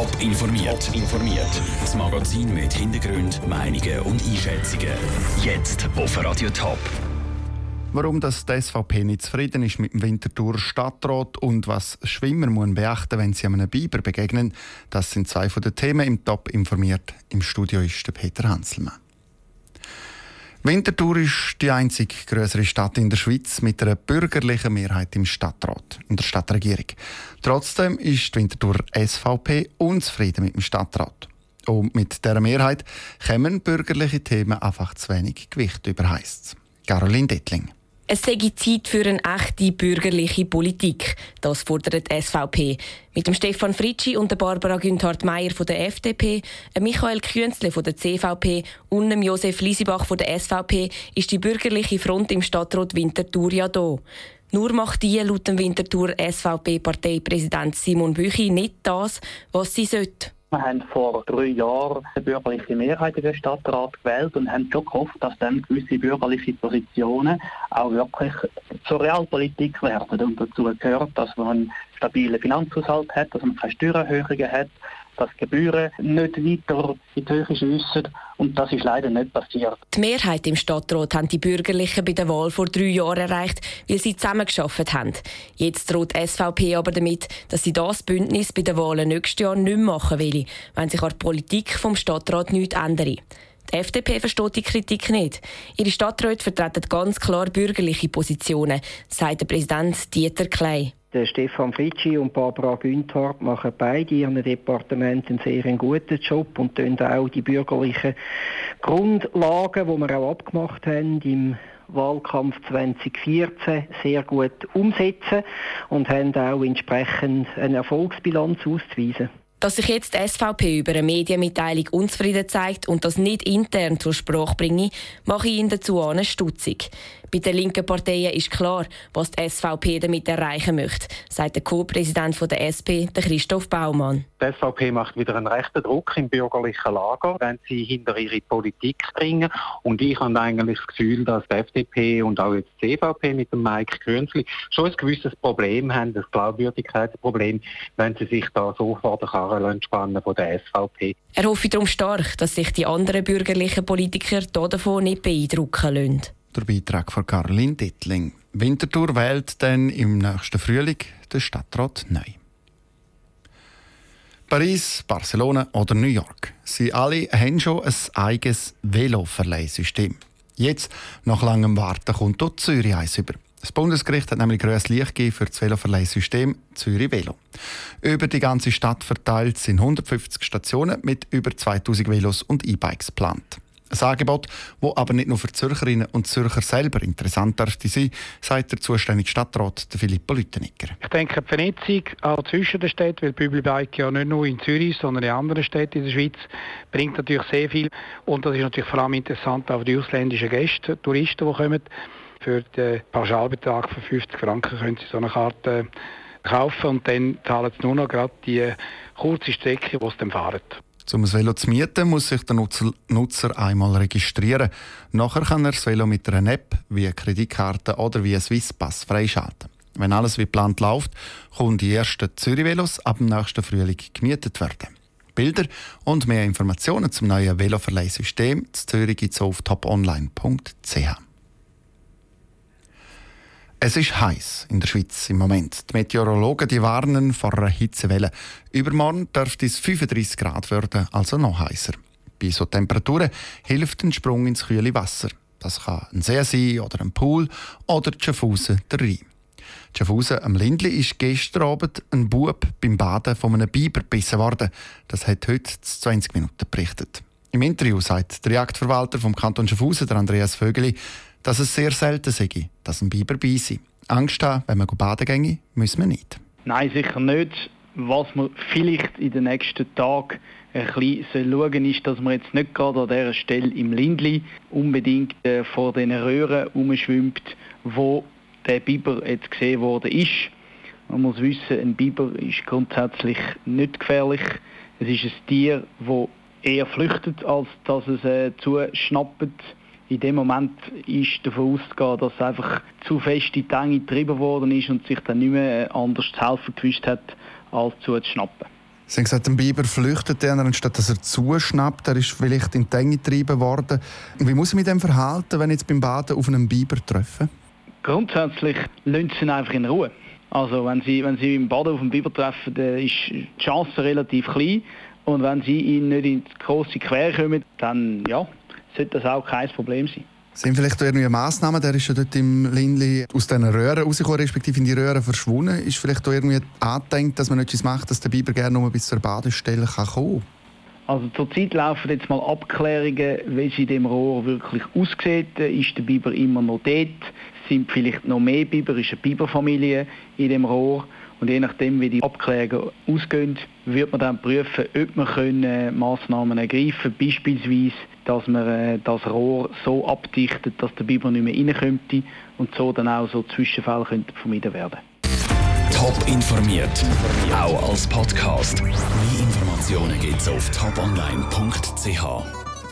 Top informiert. informiert. Das Magazin mit Hintergrund, Meinungen und Einschätzungen. Jetzt auf Radio Top. Warum das die SVP nicht zufrieden ist mit dem Winterthur Stadtrat und was Schwimmer müssen beachten wenn sie einem Biber begegnen, das sind zwei von den Themen im Top informiert. Im Studio ist der Peter Hanselmann. Winterthur ist die einzige größere Stadt in der Schweiz mit einer bürgerlichen Mehrheit im Stadtrat, in der Stadtregierung. Trotzdem ist die Winterthur SVP unzufrieden mit dem Stadtrat. Und mit dieser Mehrheit kommen bürgerliche Themen einfach zu wenig Gewicht über, heisst Caroline Dettling. Es sei Zeit für eine echte bürgerliche Politik. Das fordert die SVP. Mit dem Stefan Fritschi und der Barbara Günthard-Meyer von der FDP, Michael Künzle von der CVP und dem Josef Liesibach von der SVP ist die bürgerliche Front im Stadtrat Winterthur ja da. Nur macht die laut dem Winterthur SVP-Parteipräsident Simon Büchi nicht das, was sie sollte. Wir haben vor drei Jahren eine bürgerliche Mehrheit in den Stadtrat gewählt und haben schon gehofft, dass dann gewisse bürgerliche Positionen auch wirklich zur Realpolitik werden. Und dazu gehört, dass man einen stabilen Finanzhaushalt hat, dass man keine Steuererhöhungen hat, dass Gebühren nicht weiter in die Höhe schiessen. Und das ist leider nicht passiert. Die Mehrheit im Stadtrat haben die Bürgerlichen bei der Wahl vor drei Jahren erreicht, weil sie zusammengearbeitet haben. Jetzt droht die SVP aber damit, dass sie das Bündnis bei den Wahlen nächstes Jahr nicht mehr machen will, wenn sich an der Politik vom Stadtrat nichts ändere. Die FDP versteht die Kritik nicht. Ihre Stadträte vertreten ganz klar bürgerliche Positionen, sagt der Präsident Dieter Klei. Der Stefan Fritschi und Barbara Günthardt machen beide ihren Departementen einen sehr guten Job und tun auch die bürgerlichen Grundlagen, die wir auch abgemacht haben, im Wahlkampf 2014 sehr gut umsetzen und haben auch entsprechend eine Erfolgsbilanz auszuweisen. Dass sich jetzt die SVP über eine Medienmitteilung unzufrieden zeigt und das nicht intern zur Sprache bringe, mache ich ihn dazu an stutzig. Bei den linken Parteien ist klar, was die SVP damit erreichen möchte, sagt der Co-Präsident der SP, Christoph Baumann. Die SVP macht wieder einen rechten Druck im bürgerlichen Lager, wenn sie hinter ihre Politik bringen. Und ich habe eigentlich das Gefühl, dass die FDP und auch jetzt die CVP mit dem Mike Künzli schon ein gewisses Problem haben, das Glaubwürdigkeitsproblem, wenn sie sich da so vor der Karre spannen von der SVP. Er hoffe darum stark, dass sich die anderen bürgerlichen Politiker davon nicht beeindrucken lassen. Der Beitrag von Caroline Dittling. Winterthur wählt dann im nächsten Frühling den Stadtrat neu. Paris, Barcelona oder New York. Sie alle haben schon ein eigenes Veloverleihsystem. Jetzt, nach langem Warten, kommt dort Zürich eins über. Das Bundesgericht hat nämlich grünes Licht gegeben für das Veloverleihsystem Zürich Velo. Über die ganze Stadt verteilt sind 150 Stationen mit über 2000 Velos und E-Bikes geplant. Ein Angebot, das aber nicht nur für Zürcherinnen und Zürcher selber interessant dürfte sein, sagt der zuständige Stadtrat Filippo Lüttenegger. Ich denke, die Vernetzung auch zwischen den Städten, weil Bübelbike ja nicht nur in Zürich, sondern in anderen Städten in der Schweiz, bringt natürlich sehr viel. Und das ist natürlich vor allem interessant auch für die ausländischen Gäste, Touristen, die kommen. Für den Pauschalbetrag von 50 Franken können sie so eine Karte kaufen und dann zahlen sie nur noch gerade die kurze Strecke, die sie dann fahren. Um ein Velo zu mieten, muss sich der Nutzer einmal registrieren. Nachher kann er das Velo mit einer App wie eine Kreditkarte oder wie ein Swisspass freischalten. Wenn alles wie geplant läuft, können die ersten Zürich-Velos ab dem nächsten Frühling gemietet werden. Bilder und mehr Informationen zum neuen Veloverleihsystem zu Zürich gibt es auf toponline.ch. Es ist heiß in der Schweiz im Moment. Die Meteorologen die warnen vor einer Hitzewelle. Übermorgen dürfte es 35 Grad werden, also noch heißer. Bei so Temperaturen hilft ein Sprung ins kühle Wasser. Das kann ein See sein oder ein Pool oder Schaffhausen, der Rhein. Schaffhausen am Lindli ist gestern Abend ein Bub beim Baden von einem Biber gebissen worden. Das hat heute 20 Minuten berichtet. Im Interview sagt der Jagdverwalter vom Kanton Schaffhausen, der Andreas Vögeli, dass es sehr selten sei, dass ein Biber bei sei. Angst haben, wenn man baden ginge, müssen wir nicht. Nein, sicher nicht. Was man vielleicht in den nächsten Tagen ein bisschen schauen ist, dass man jetzt nicht gerade an dieser Stelle im Lindli unbedingt äh, vor den Röhren umschwimmt, wo der Biber jetzt gesehen worden ist. Man muss wissen, ein Biber ist grundsätzlich nicht gefährlich. Es ist ein Tier, das eher flüchtet, als dass es äh, zuschnappt in dem Moment ist davon auszugehen, dass einfach zu fest in die Enge getrieben worden ist und sich dann nicht mehr anders zu helfen gewusst hat, als zuzuschnappen. Sie haben gesagt, ein Biber flüchtet dann, anstatt dass er zuschnappt. Er ist vielleicht in die Enge getrieben worden. Wie muss ich mich dem verhalten, wenn ich jetzt beim Baden auf einen Biber treffe? Grundsätzlich lassen Sie ihn einfach in Ruhe. Also wenn Sie, wenn Sie im Baden auf einen Biber treffen, dann ist die Chance relativ klein. Und wenn Sie ihn nicht in die grosse Quere kommen, dann ja, sollte das auch kein Problem sein. Sind vielleicht irgendwie Massnahmen, der ist ja dort im Lindli aus diesen Röhren rausgekommen, respektive in die Röhren verschwunden. Ist vielleicht da irgendwie angedenkt, dass man etwas macht, dass der Biber gerne nur bis zur Badestelle kann kommen Also zurzeit laufen jetzt mal Abklärungen, wie sie dem Rohr wirklich aussieht. Ist der Biber immer noch dort? Sind vielleicht noch mehr Biber? Ist eine Biberfamilie in dem Rohr? Und je nachdem, wie die Abklärungen ausgehen, wird man dann prüfen, ob man können Massnahmen ergreifen können. Beispielsweise, dass man äh, das Rohr so abdichtet, dass der Biber nicht mehr reinkommt und so dann auch so Zwischenfälle könnten vermieden werden. Top informiert, auch als Podcast. Mehr Informationen gibt es auf toponline.ch.